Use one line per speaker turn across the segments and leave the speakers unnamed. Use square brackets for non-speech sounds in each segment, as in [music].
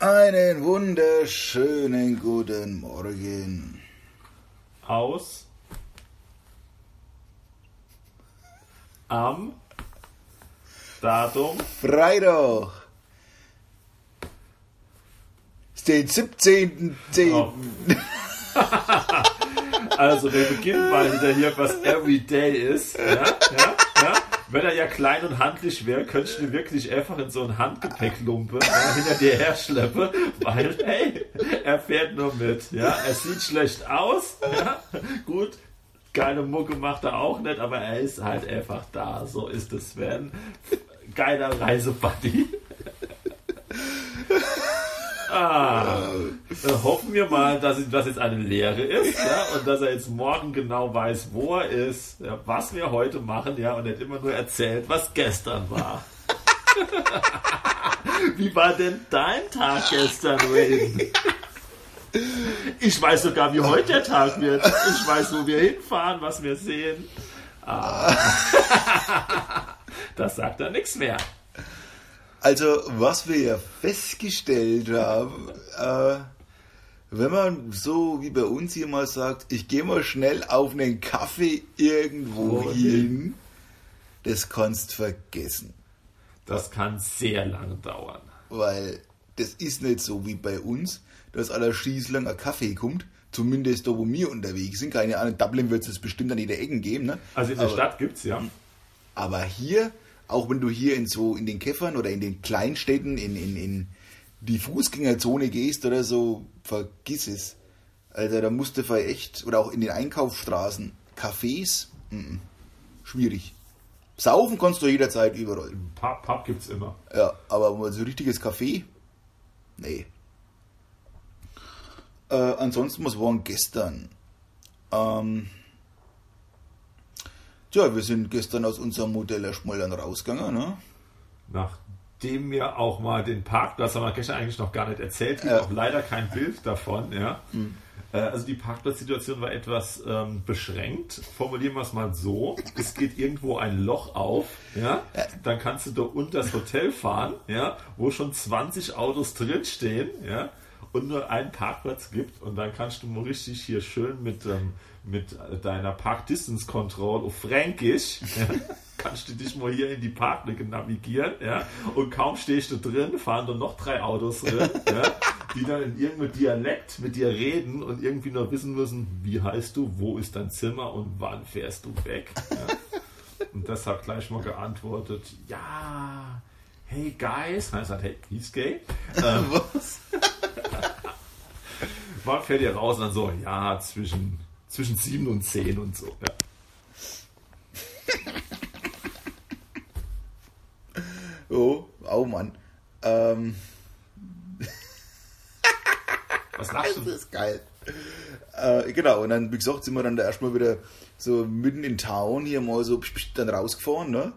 Einen wunderschönen guten Morgen.
Aus. Am. Datum.
Freitag. Den 17.10.
Oh. [laughs] Also wir beginnen mal wieder hier, was Everyday ist. Ja, ja, ja. Wenn er ja klein und handlich wäre, könntest du wirklich einfach in so einen Handgepäcklumpe hinter dir her schleppen, weil, hey, er fährt nur mit. Ja, er sieht schlecht aus. Ja, gut, geile Mucke macht er auch nicht, aber er ist halt einfach da. So ist es, Sven. Geiler Reisebuddy. Ah, äh, hoffen wir mal, dass das jetzt eine Lehre ist, ja, und dass er jetzt morgen genau weiß, wo er ist, ja, was wir heute machen, ja, und nicht immer nur erzählt, was gestern war. [laughs] Wie war denn dein Tag gestern, Wayne? Ich weiß sogar, wie heute der Tag wird. Ich weiß, wo wir hinfahren, was wir sehen. Ah. [laughs] Das sagt er nichts mehr.
Also, was wir ja festgestellt haben, äh, wenn man so wie bei uns hier mal sagt, ich gehe mal schnell auf einen Kaffee irgendwo
Oh,
hin, das kannst vergessen.
Das kann sehr lange dauern.
Weil das ist nicht so wie bei uns, dass aller schießlang ein Kaffee kommt. Zumindest da, wo wir unterwegs sind. Keine Ahnung, in Dublin wird es bestimmt an jeder Ecke geben. Ne?
Also in der
Aber-
Stadt gibt's ja.
Aber hier, auch wenn du hier in so in den Käffern oder in den Kleinstädten in, in, in die Fußgängerzone gehst oder so, vergiss es. Also da musst du vielleicht echt, oder auch in den Einkaufsstraßen, Cafés, mhm, schwierig. Saufen kannst du jederzeit überall.
Pub, Pub gibt's immer.
Ja, aber mal so richtiges Café? Nee. Äh, ansonsten, was war denn gestern? Ähm, tja, wir sind gestern aus unserem Modell erstmal dann rausgegangen, ne?
Nachdem wir auch mal den Parkplatz, haben wir gestern eigentlich noch gar nicht erzählt, gibt
Ja.
auch leider kein Bild davon, ja. Äh, Also die Parkplatzsituation war etwas ähm, beschränkt. Formulieren wir es mal so. Es geht irgendwo ein Loch auf, ja. Dann kannst du da unter das Hotel fahren, ja, wo schon 20 Autos drinstehen, ja. Und nur einen Parkplatz gibt. Und dann kannst du mal richtig hier schön mit, ähm, mit deiner Park Distance Control auf Fränkisch, [laughs] ja, kannst du dich mal hier in die Parklücke navigieren, ja. Und kaum stehst du drin, fahren dann noch drei Autos drin, [laughs] ja, die dann in irgendeinem Dialekt mit dir reden und irgendwie nur wissen müssen, wie heißt du, wo ist dein Zimmer und wann fährst du weg. Ja. Und das hat gleich mal geantwortet, ja, hey guys, heißt halt, hey, he's gay. Ähm, [laughs]
Was?
wann fährt ihr raus? Und dann so, ja, zwischen, zwischen 7 und 10 und so. Ja. [laughs]
Oh, oh Mann. Ähm,
Was lachst [laughs]
das
du?
ist geil. Äh, genau, und dann, wie gesagt, sind wir dann da erstmal wieder so mitten in Town hier mal so dann rausgefahren, ne?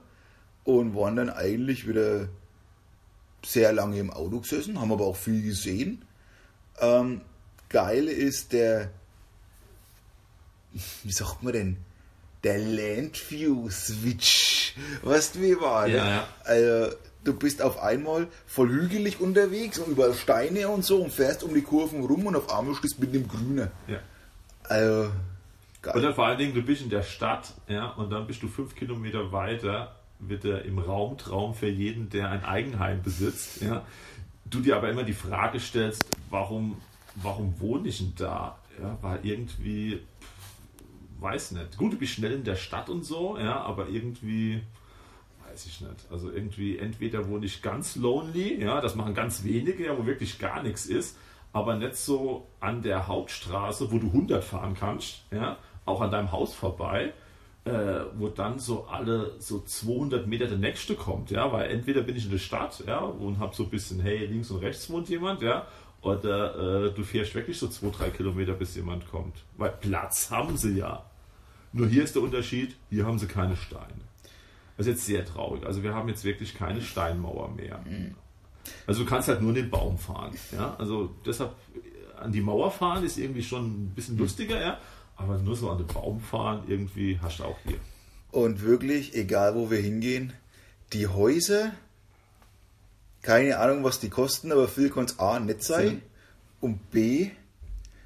Und waren dann eigentlich wieder sehr lange im Auto gesessen, haben aber auch viel gesehen. Ähm, geil ist der, [laughs] wie sagt man denn, der Landview Switch. Weißt du, wie war?
Ja, ja.
Also, du bist auf einmal voll hügelig unterwegs und überall Steine und so und fährst um die Kurven rum und auf einmal stehst du mit dem Grünen.
Ja.
Also,
Und
geil.
dann vor allen Dingen, du bist in der Stadt, ja, und dann bist du fünf Kilometer weiter, wird er im Raumtraum für jeden, der ein Eigenheim besitzt, ja. Du dir aber immer die Frage stellst, warum, warum wohne ich denn da? Ja, weil irgendwie, weiß nicht. Gut, du bist schnell in der Stadt und so, ja, aber irgendwie, weiß ich nicht. Also irgendwie, entweder wohne ich ganz lonely, ja, das machen ganz wenige, ja, wo wirklich gar nichts ist, aber nicht so an der Hauptstraße, wo du 100 fahren kannst, ja, auch an deinem Haus vorbei, äh, wo dann so alle so 200 Meter der nächste kommt, ja, weil entweder bin ich in der Stadt, ja, und hab so ein bisschen, hey, links und rechts wohnt jemand, ja, oder äh, du fährst wirklich so zwei, drei Kilometer, bis jemand kommt. Weil Platz haben sie ja. Nur hier ist der Unterschied, hier haben sie keine Steine. Das ist jetzt sehr traurig. Also wir haben jetzt wirklich keine Steinmauer mehr. Also du kannst halt nur in den Baum fahren. Ja? Also deshalb an die Mauer fahren ist irgendwie schon ein bisschen lustiger, ja. Aber nur so an den Baum fahren, irgendwie hast du auch hier.
Und wirklich, egal wo wir hingehen, die Häuser Keine Ahnung, was die kosten, aber viel kann es A nicht sein. Und B,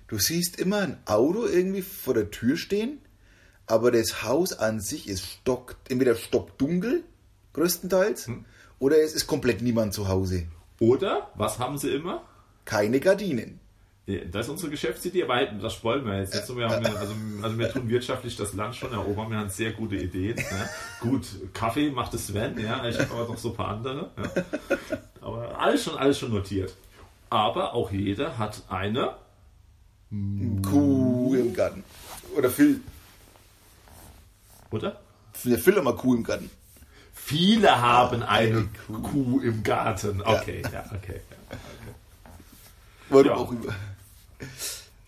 du siehst immer ein Auto irgendwie vor der Tür stehen, aber das Haus an sich ist stock, entweder stockdunkel, größtenteils,
Hm.
oder es ist komplett niemand zu Hause.
Oder, was haben sie immer?
Keine Gardinen.
Ja, Das ist unsere Geschäftsidee, aber das wollen wir jetzt. nicht. wir haben, also, also wir tun wirtschaftlich das Land schon erobern, wir haben sehr gute Ideen. Ja. Gut, Kaffee macht es Sven, ja, ich habe aber noch so ein paar andere. Ja. Aber alles schon, alles schon notiert. Aber auch jeder hat eine
Kuh im Garten. Oder Phil.
Oder?
Der Phil mal Kuh im Garten.
Viele haben eine Kuh im Garten. Okay, ja, okay. Ja.
Warum
Ja.
auch über.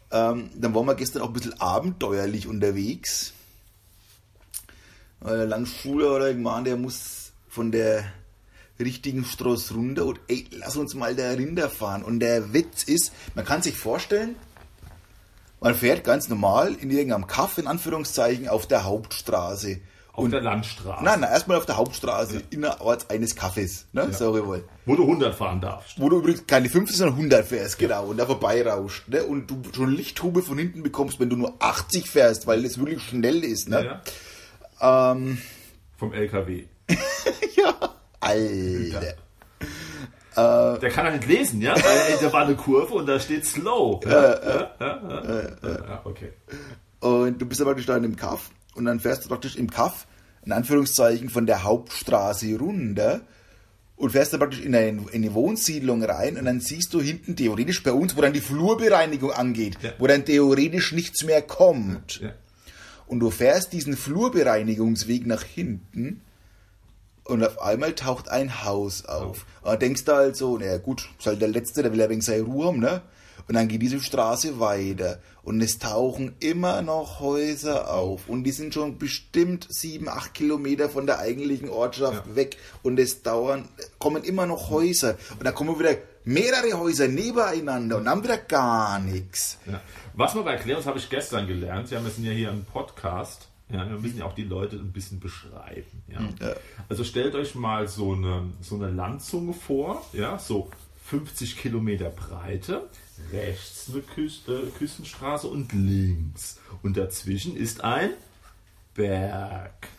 Ähm, dann waren wir gestern auch ein bisschen abenteuerlich unterwegs. Weil der Langschule oder irgendwann, der muss von der richtigen Straße runter und ey, lass uns mal da Rinder fahren. Und der Witz ist, man kann sich vorstellen, man fährt ganz normal in irgendeinem Kaff, in Anführungszeichen, auf der Hauptstraße.
Auf der Landstraße.
Nein, nein, erstmal auf der Hauptstraße, innerorts eines Kaffes, ne? Sag ich mal.
Wo du 100 fahren darfst.
Wo du übrigens keine 50, sondern 100 fährst, genau, und da vorbeirauscht, ne? Und du schon Lichthube von hinten bekommst, wenn du nur 80 fährst, weil das wirklich schnell ist, ne?
Ja.
Ähm,
Vom LKW. [laughs]
ja. Alter.
Der kann nicht lesen, ja? Weil [laughs] da war eine Kurve und da steht slow. Ja, ja, ja, ja, ja, okay.
Und du bist aber praktisch da in dem Kaff und dann fährst du praktisch im Kaff, in Anführungszeichen, von der Hauptstraße runter und fährst dann praktisch in eine, in eine Wohnsiedlung rein und dann siehst du hinten theoretisch bei uns, wo dann die Flurbereinigung angeht,
Ja.
wo dann theoretisch nichts mehr kommt.
Ja.
Und du fährst diesen Flurbereinigungsweg nach hinten und auf einmal taucht ein Haus auf. Und dann denkst du halt so, naja gut, ist halt der Letzte, der will ja wegen seine Ruhe haben, ne? Und dann geht diese Straße weiter und es tauchen immer noch Häuser auf und die sind schon bestimmt sieben, acht Kilometer von der eigentlichen Ortschaft
Ja.
weg und es dauern, kommen immer noch Häuser und dann kommen wieder mehrere Häuser nebeneinander und dann wieder gar nichts.
Ja. Was wir bei das habe ich gestern gelernt, wir sind ja hier ein Podcast, ja, wir müssen ja auch die Leute ein bisschen beschreiben. Ja.
Ja.
Also stellt euch mal so eine, so eine Landzunge vor, ja, so 50 Kilometer Breite, rechts eine Küst, äh, Küstenstraße und links. Und dazwischen ist ein Berg.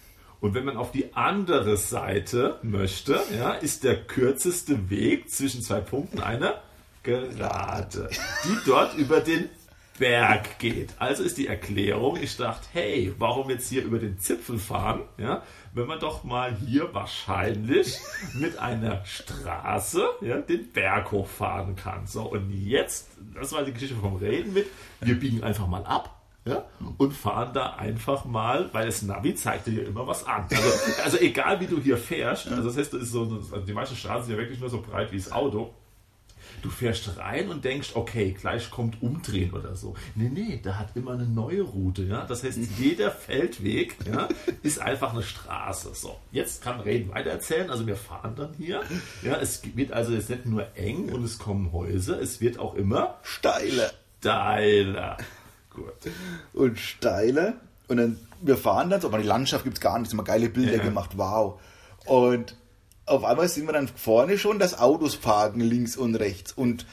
Und wenn man auf die andere Seite möchte, ja, ist der kürzeste Weg zwischen zwei Punkten eine Gerade, die dort über den Berg geht. Also ist die Erklärung, ich dachte, hey, warum jetzt hier über den Zipfel fahren, ja, wenn man doch mal hier wahrscheinlich mit einer Straße ja, den Berg hochfahren kann. So, und jetzt, das war die Geschichte vom Reden mit, wir biegen einfach mal ab. Ja, und fahren da einfach mal, weil das Navi zeigt dir immer was an. Also, also egal wie du hier fährst, also das heißt, das ist so, die meisten Straßen sind ja wirklich nur so breit wie das Auto. Du fährst rein und denkst, okay, gleich kommt Umdrehen oder so. Nee, nee, da hat immer eine neue Route, ja. Das heißt, jeder Feldweg, ja, ist einfach eine Straße. So, jetzt kann Reden weitererzählen. Also wir fahren dann hier. Ja, es wird also jetzt nicht nur eng und es kommen Häuser, es wird auch immer
Steiler.
steiler. Gut.
und steiler. Und dann, wir fahren dann so, aber die Landschaft gibt es gar nicht, haben wir geile Bilder
Ja.
gemacht, wow. Und auf einmal sind wir dann vorne schon, dass Autos parken links und rechts. Und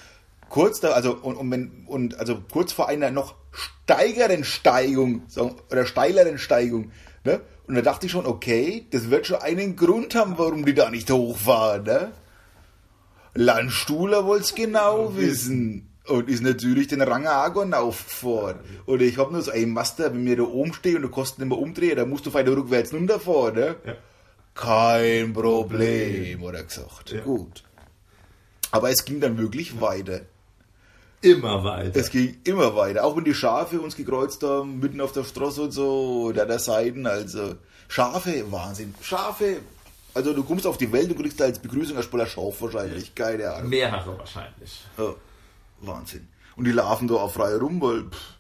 kurz da, also, und, und, wenn, und also kurz vor einer noch steigeren Steigung, oder steileren Steigung, ne? Und da dachte ich schon, okay, das wird schon einen Grund haben, warum die da nicht hochfahren, ne? Landstuhler wollt's genau wissen. Und ist natürlich den Rangagon aufgefahren. Und ich hab nur so, ey Master, wenn wir da oben stehen und du nicht mehr umdrehen, dann musst du weiter rückwärts runterfahren, ne?
Ja.
Kein Problem, hat er gesagt.
Ja.
Gut. Aber es ging dann wirklich weiter.
Immer weiter.
Es ging immer weiter. Auch wenn die Schafe uns gekreuzt haben, mitten auf der Straße und so, da der Seiten, also Schafe, Wahnsinn. Schafe, also du kommst auf die Welt und kriegst da als Begrüßung erstmal ein Schaf wahrscheinlich. Keine Ahnung.
Mehrere wahrscheinlich.
Ja, Wahnsinn. Und die laufen da auch frei rum, weil pff,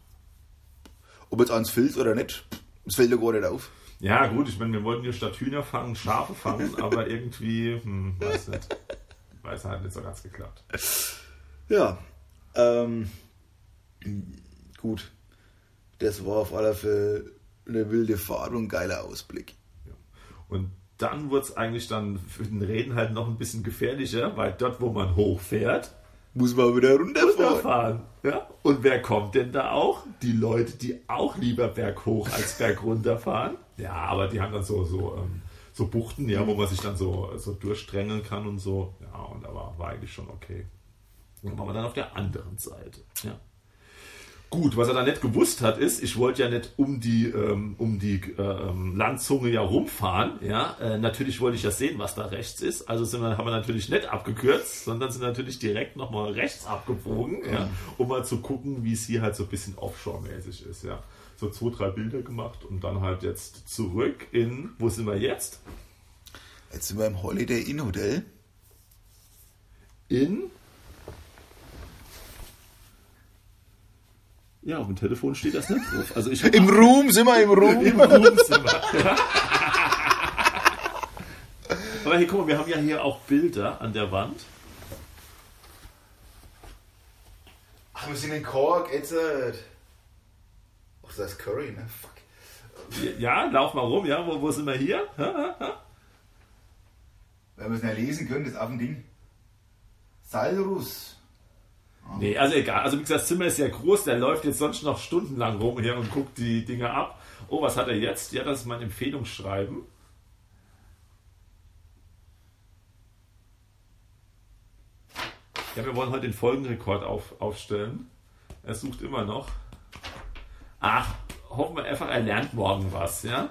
ob jetzt eins fällt oder nicht, das fällt ja gar nicht auf.
Ja, gut, ich meine, wir wollten hier statt Hühner fangen, Schafe fangen, [laughs] aber irgendwie, hm, weiß nicht. Weiß halt nicht so ganz geklappt.
Ja, ähm, gut. Das war auf alle Fälle eine wilde Fahrt und ein geiler Ausblick.
Ja. Und dann wurde es eigentlich dann für den Reden halt noch ein bisschen gefährlicher, weil dort, wo man hochfährt,
muss man wieder runterfahren.
runterfahren. Ja? Und wer kommt denn da auch? Die Leute, die auch lieber berghoch als bergunter fahren. Ja, aber die haben dann so, so, ähm, so Buchten, ja, wo man sich dann so, so durchsträngeln kann und so. Ja, und aber war eigentlich schon okay. Und dann waren wir dann auf der anderen Seite. Ja. Gut, was er dann nicht gewusst hat, ist, ich wollte ja nicht um die, ähm, um die äh, ähm, Landzunge ja rumfahren. Ja? Äh, natürlich wollte ich ja sehen, was da rechts ist. Also sind wir, haben wir natürlich nicht abgekürzt, sondern sind natürlich direkt nochmal rechts abgebogen, ja? um mal zu gucken, wie es hier halt so ein bisschen Offshore-mäßig ist. Ja? So zwei, drei Bilder gemacht und dann halt jetzt zurück in, wo sind wir jetzt?
Jetzt sind wir im Holiday Inn Hotel.
In Ja, auf dem Telefon steht das nicht drauf. Also ich
Im Room sind wir im Room.
Im Wohnzimmer. Ja. Aber hier, guck mal, wir haben ja hier auch Bilder an der Wand.
Ach, wir sind in Cork, jetzt. Ach, das ist Curry, ne? Fuck.
Ja, lauf mal rum, ja, wo, wo sind wir hier?
Wenn wir es nicht lesen können, das Affending. Salrus.
Nee, also egal. Also wie gesagt, das Zimmer ist ja groß, der läuft jetzt sonst noch stundenlang rum hier und guckt die Dinge ab. Oh, was hat er jetzt? Ja, das ist mein Empfehlungsschreiben. Ja, wir wollen heute den Folgenrekord auf, aufstellen. Er sucht immer noch. Ach, hoffen wir einfach, er lernt morgen was, ja?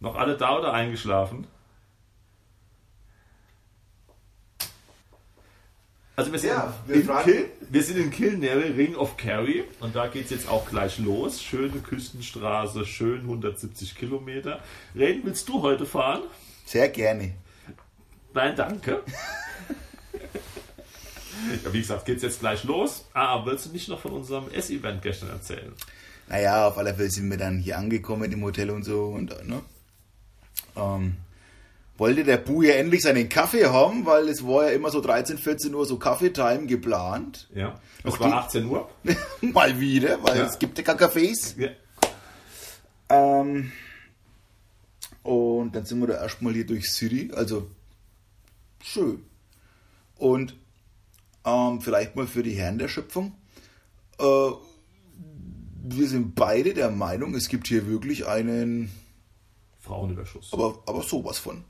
Noch alle da oder eingeschlafen? Also wir sind,
Ja, wir
in
fragen-
Kil wir sind in Kilnary, Ring of Kerry und da geht es jetzt auch gleich los. Schöne Küstenstraße, schön 170 Kilometer. Reden, willst du heute fahren?
Sehr gerne.
Nein, danke. [laughs] [laughs] ja, wie gesagt, geht's jetzt gleich los. Ah, willst du nicht noch von unserem S-Event gestern erzählen?
Naja, auf alle Fälle sind wir dann hier angekommen im Hotel und so. Und, ne? ähm, wollte der Bu ja endlich seinen Kaffee haben, weil es war ja immer so 13, 14 Uhr so Kaffeetime geplant.
Ja.
Noch
war
die-
18 Uhr. [laughs]
Mal wieder, weil
Ja.
es gibt ja keine Cafés.
Ja.
Ähm, und dann sind wir da erstmal hier durch City, also schön. Und ähm, vielleicht mal für die Herren der Schöpfung. Äh, wir sind beide der Meinung, es gibt hier wirklich einen,
Frauenüberschuss.
aber, aber sowas von.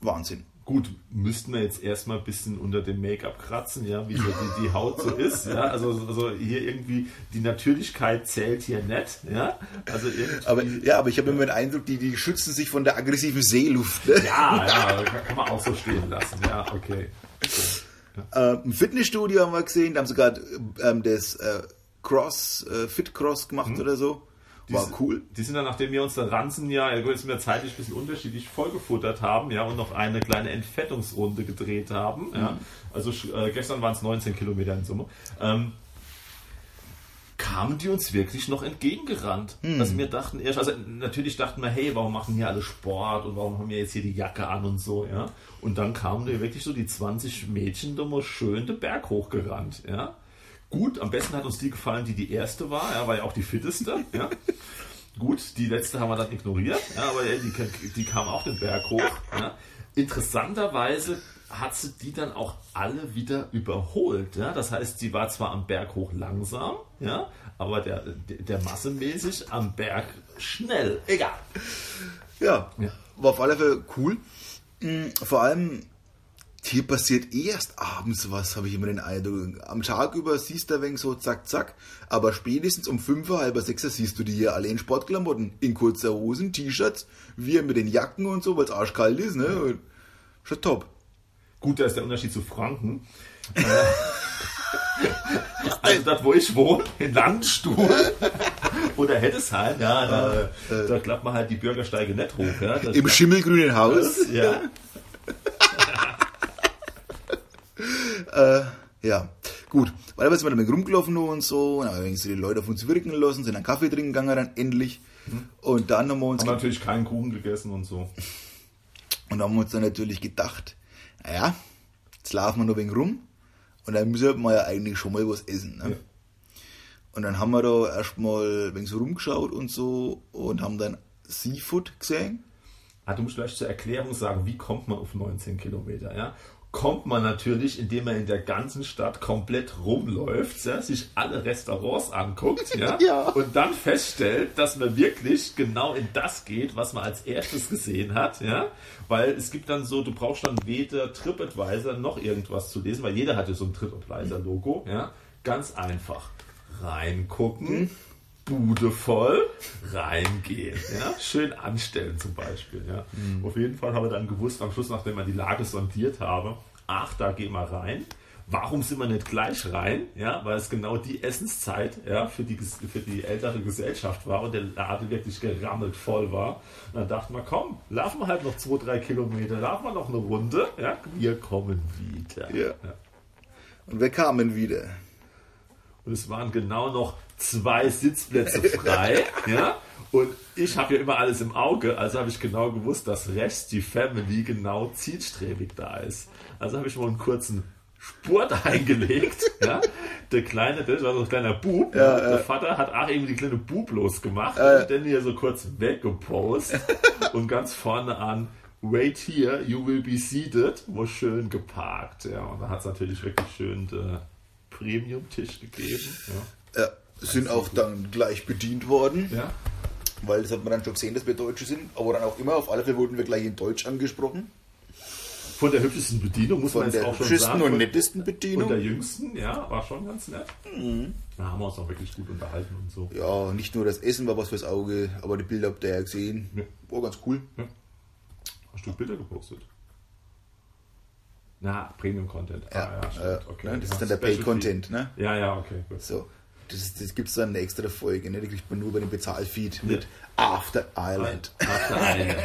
Wahnsinn.
Gut, müssten wir jetzt erstmal ein bisschen unter dem Make-up kratzen, ja, wie so die, die Haut so ist, ja. Also, also hier irgendwie, die Natürlichkeit zählt hier nicht, ja. Also irgendwie.
Aber, ja, aber ich habe immer den Eindruck, die, die schützen sich von der aggressiven Seeluft. Ne?
ja, ja, kann, [laughs] kann man auch so stehen lassen, ja, okay.
Äh, Im Fitnessstudio haben wir gesehen, da haben sogar ähm, das äh, Cross, äh, Fit Cross gemacht oder so. War
Die-
cool.
Die sind dann, nachdem wir uns dann Ranzen ja, ja gut, jetzt sind wir zeitlich ein bisschen unterschiedlich vollgefuttert haben, ja, und noch eine kleine Entfettungsrunde gedreht haben, ja. Also äh, gestern waren es 19 Kilometer in Summe. Ähm, kamen die uns wirklich noch entgegengerannt. Also wir dachten erst, also natürlich dachten wir, hey, warum machen hier alle Sport und warum haben wir jetzt hier die Jacke an und so, ja. Und dann kamen da wirklich so die 20 Mädchen da mal schön den Berg hochgerannt, ja. Gut, am besten hat uns die gefallen, die die erste war, ja, war ja auch die fitteste, ja. Gut, die letzte haben wir dann ignoriert, ja, aber die, die kam auch den Berg hoch. Ja. Interessanterweise hat sie die dann auch alle wieder überholt. Ja. Das heißt, sie war zwar am Berg hoch langsam, ja, aber der, der massemäßig am Berg schnell. Egal.
Ja,
Ja.
war auf alle Fälle cool. Mm, Vor allem, hier passiert eh erst abends was, habe ich immer den Eindruck. Am Tag über siehst du ein wenig so zack, zack. Aber spätestens um 5, halb sechs siehst du die hier alle in Sportklamotten. In kurzer Hosen, T-Shirts, wir mit den Jacken und so, weil es arschkalt ist. Ne? Und Schon top.
Gut, da ist der Unterschied zu Franken. Äh, [laughs] also das, wo ich wohne, in Landstuhl [laughs] oder Heddesheim, ja, da, da klappt man halt die Bürgersteige nicht hoch. Ja, das
Im schimmelgrünen Haus. [laughs]
ja.
Äh, ja, gut. Weil wir sind wir dann rumgelaufen und so, dann haben wir die Leute auf uns wirken lassen, sind einen Kaffee trinken gegangen dann endlich. Und dann haben wir uns
Haben natürlich keinen Kuchen gegessen und so.
Und haben uns dann natürlich gedacht, naja, jetzt laufen wir noch ein wenig rum und dann müssen wir ja eigentlich schon mal was essen. Ne? Und dann haben wir da erstmal ein wenig so rumgeschaut und so und haben dann Seafood gesehen.
Ah, du musst vielleicht zur Erklärung sagen, wie kommt man auf 19 Kilometer, ja? Kommt man natürlich, indem man in der ganzen Stadt komplett rumläuft, ja, sich alle Restaurants anguckt, ja, [laughs]
Ja.
und dann feststellt, dass man wirklich genau in das geht, was man als erstes gesehen hat, ja, weil es gibt dann so, du brauchst dann weder TripAdvisor noch irgendwas zu lesen, weil jeder hatte so ein TripAdvisor-Logo, ja, ganz einfach reingucken, Bude voll, reingehen. Ja? [laughs] Schön anstellen zum Beispiel. Ja? Auf jeden Fall haben wir dann gewusst, am Schluss, nachdem wir die Lage sondiert haben, ach, da gehen wir rein. Warum sind wir nicht gleich rein? Ja, weil es genau die Essenszeit ja, für, die, für die ältere Gesellschaft war und der Laden wirklich gerammelt voll war. Und dann dachten wir, komm, laufen wir halt noch zwei, drei Kilometer, laufen wir noch eine Runde. Ja, wir kommen wieder.
Ja. Und wir kamen wieder.
Und es waren genau noch zwei Sitzplätze frei. [laughs] ja? Und ich habe ja immer alles im Auge, also habe ich genau gewusst, dass rechts die Family genau zielstrebig da ist. Also habe ich mal einen kurzen Spurt [laughs] eingelegt. ja? Der kleine, das war so ein kleiner Bub.
Ja,
der
ja.
Vater hat auch irgendwie die kleine Bub losgemacht
Äh.
und dann hier so kurz weggepost [laughs] und ganz vorne an Wait here, you will be seated, wo schön geparkt. Ja, und da hat es natürlich wirklich schön den Premium-Tisch gegeben. Ja.
Ja, sind auch dann gleich bedient worden,
Ja.
weil das hat man dann schon gesehen, dass wir Deutsche sind. Aber dann auch immer, auf alle Fälle wurden wir gleich in Deutsch angesprochen.
Von der hübschesten Bedienung muss man
Von
jetzt
der
auch schon
hübschesten
sagen.
und
Von-
nettesten
Und der
Bedienung.
jüngsten, ja, war schon ganz nett. Da haben wir uns auch wirklich gut unterhalten und so.
Ja, nicht nur das Essen war was fürs Auge, aber die Bilder habt ihr ja gesehen.
Ja.
War ganz cool.
Hast du Bilder gepostet? Na, Premium-Content.
Ja,
ah, ja, stimmt.
äh,
okay.
ne, das
Ja,
ist dann der Pay-Content. Ne?
Ja, ja, okay, gut.
So, das, das gibt es dann eine extra Folge. Ne? Die kriegt man nur bei dem Bezahlfeed mit. After Island.
After Island,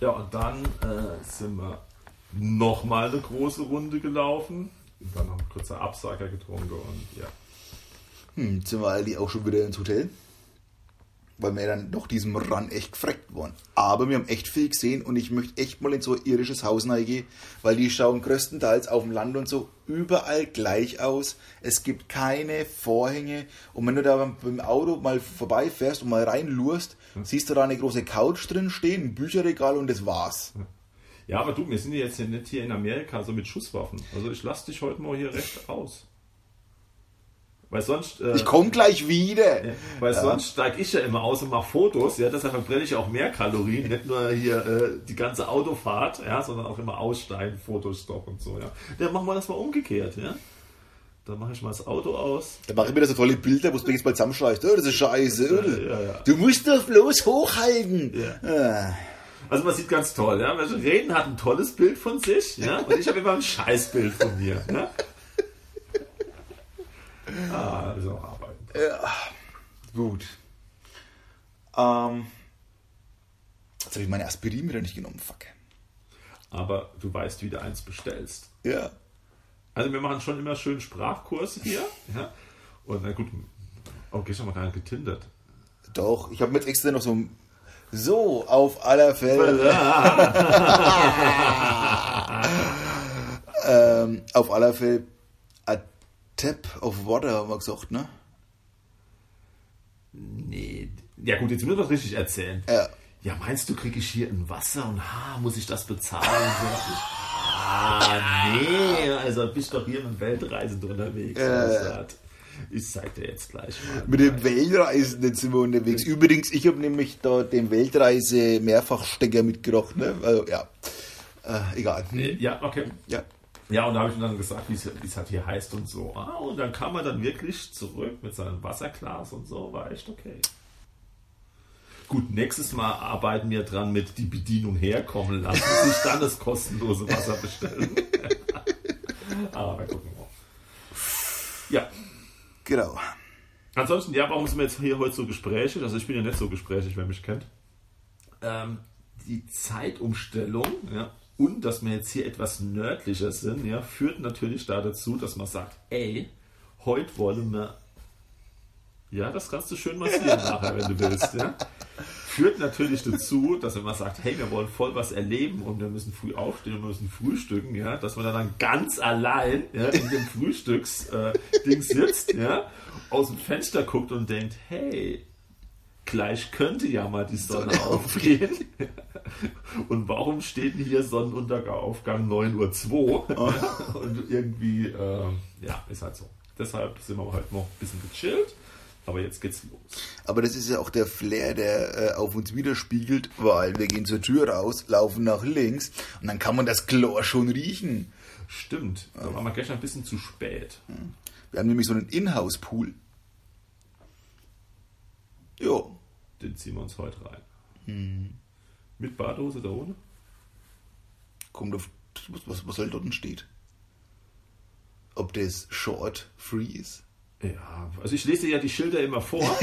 ja. [laughs] und dann äh, sind wir nochmal eine große Runde gelaufen. Und dann haben wir kurzer Absager getrunken und ja.
Hm, sind wir alle auch schon wieder ins Hotel. Weil wir dann nach diesem Run echt gefreckt waren. Aber wir haben echt viel gesehen und ich möchte echt mal in so ein irisches Haus reingehen, weil die schauen größtenteils auf dem Land und so überall gleich aus. Es gibt keine Vorhänge und wenn du da beim- Auto mal vorbeifährst und mal reinlurst, siehst du da eine große Couch drin stehen, ein Bücherregal und das war's.
Ja, aber du, wir sind ja jetzt nicht hier in Amerika so mit Schusswaffen. Also ich lasse dich heute mal hier recht aus. Weil sonst. Äh,
Ich komme gleich wieder.
Ja, weil sonst steige ich ja immer aus und mache Fotos, ja, deshalb verbrenne ich auch mehr Kalorien, nicht nur hier äh, die ganze Autofahrt, ja, sondern auch immer aussteigen, Fotostopp und so, ja. Dann machen wir das mal umgekehrt, ja. Dann mache ich mal das Auto aus.
Da mache ich mir so tolle Bilder, wo du jetzt mal zusammenschreist. Oh, das ist scheiße.
Ja, ja.
Du musst doch bloß hochhalten.
Ja.
Ah.
Also man sieht ganz toll, ja. Reden hat ein tolles Bild von sich, ja, und ich habe immer ein Scheißbild von mir, ja. Ah, das ist auch arbeiten.
Gut. Ähm, jetzt habe ich meine Aspirin wieder nicht genommen. Fuck.
Aber du weißt, wie du eins bestellst.
Ja.
Also wir machen schon immer schön Sprachkurs hier, [laughs] ja. Und na gut, oh, gestern haben wir gar nicht getindert.
Doch, ich habe jetzt extra noch so. So, auf aller Fälle. [laughs] [laughs] ähm, auf aller Fälle. Tap of water, haben wir gesagt, ne?
Nee. Ja gut, jetzt müssen wir das richtig erzählen.
Ja.
Ja, meinst du, kriege ich hier ein Wasser und ha, muss ich das bezahlen? Ah, nee, also bist doch hier mit Weltreisend unterwegs.
Äh.
Ich zeig dir jetzt gleich mal.
Mit dem Weltreisenden sind wir unterwegs. Übrigens, ich habe nämlich da den Weltreise Mehrfachstecker mitgebracht, ne? Also, ja. Äh, egal.
Äh, Ja, okay.
Ja.
Ja, und da habe ich ihm dann gesagt, wie es halt hier heißt und so. Ah, und dann kam er dann wirklich zurück mit seinem Wasserglas und so, war echt okay. Gut, nächstes Mal arbeiten wir dran mit die Bedienung herkommen lassen, [laughs] sich dann das kostenlose Wasser bestellen. [laughs] Aber wir gucken mal. Ja,
Genau.
ansonsten, ja, warum sind wir jetzt hier heute so gesprächig? Also ich bin ja nicht so gesprächig, wer mich kennt. Ähm, die Zeitumstellung, ja, und dass wir jetzt hier etwas nördlicher sind, ja, führt natürlich da dazu, dass man sagt, ey, heute wollen wir, ja, das kannst du schön massieren nachher, wenn du willst, ja. Führt natürlich dazu, dass wenn man sagt, hey, wir wollen voll was erleben und wir müssen früh aufstehen und wir müssen frühstücken, ja, dass man dann ganz allein ja, in dem Frühstücksding äh, sitzt, ja, aus dem Fenster guckt und denkt, hey, gleich könnte ja mal die Sonne, Sonne [laughs] aufgehen. und warum steht denn hier Sonnenuntergangsaufgang 9.02 Uhr? Oh. [laughs] und irgendwie, äh, ja, ist halt so. Deshalb sind wir heute noch ein bisschen gechillt. Aber jetzt geht's los.
Aber das ist ja auch der Flair, der äh, auf uns widerspiegelt, weil wir gehen zur Tür raus, laufen nach links und dann kann man das Chlor schon riechen.
Stimmt. Da waren wir gestern ein bisschen zu spät.
Wir haben nämlich so einen Inhouse-Pool. Jo.
Den ziehen wir uns heute rein. Hm. Mit Badehose da ohne?
Kommt auf, was, was halt dort steht. Ob das Short Free ist?
Ja, also ich lese ja die Schilder immer vor. [laughs]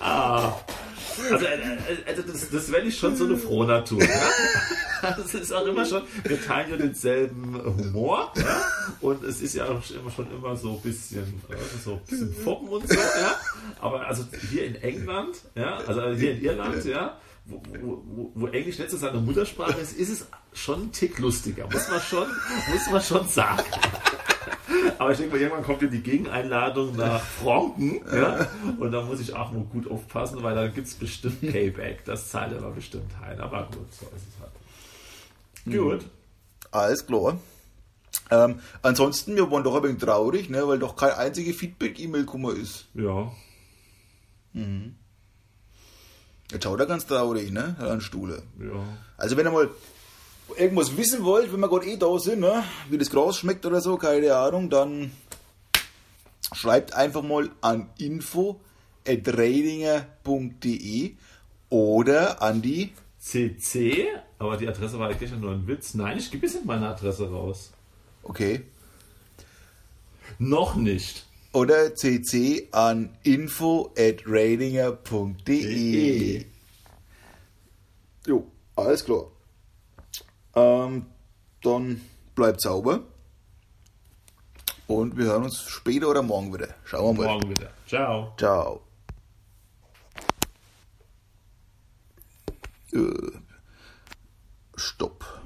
ah. Also, äh, also das, das wäre ich schon so eine Frohnatur. Ja? [laughs] Das ist auch immer schon, wir teilen ja denselben Humor. Ja? Und es ist ja auch immer schon immer so ein bisschen, äh, so ein bisschen Foppen und so. Ja? Aber also hier in England, ja, also hier in Irland, ja, wo, wo, wo, Englisch letztes seine Muttersprache ist, ist es schon ein Tick lustiger, muss man schon, muss man schon sagen. Aber ich denke mal, irgendwann kommt ja die Gegeneinladung nach Franken. Ja? Und da muss ich auch mal gut aufpassen, weil da gibt es bestimmt Payback. Das zahlt aber bestimmt ein. Aber gut, so ist es halt.
Mhm. Gut. Alles klar. Ähm, ansonsten, wir waren doch ein wenig traurig, ne, weil doch kein einzige Feedback-E-Mail gekommen ist.
Ja.
Mhm. Jetzt schaut er ganz traurig, ne? An Stuhle.
Ja.
Also wenn ihr mal irgendwas wissen wollt, wenn wir gerade eh da sind, ne? wie das Gras schmeckt oder so, keine Ahnung, dann schreibt einfach mal an info.radinger.de oder an die
CC, aber die Adresse war eigentlich nur ein Witz. Nein, ich gebe jetzt meine Adresse raus.
Okay.
Noch nicht
oder cc an info at radinger.de. Jo, alles klar. Ähm, dann bleibt sauber. Und wir hören uns später oder morgen wieder. Schauen wir
mal. Morgen wieder. Ciao.
Ciao. Äh, stopp.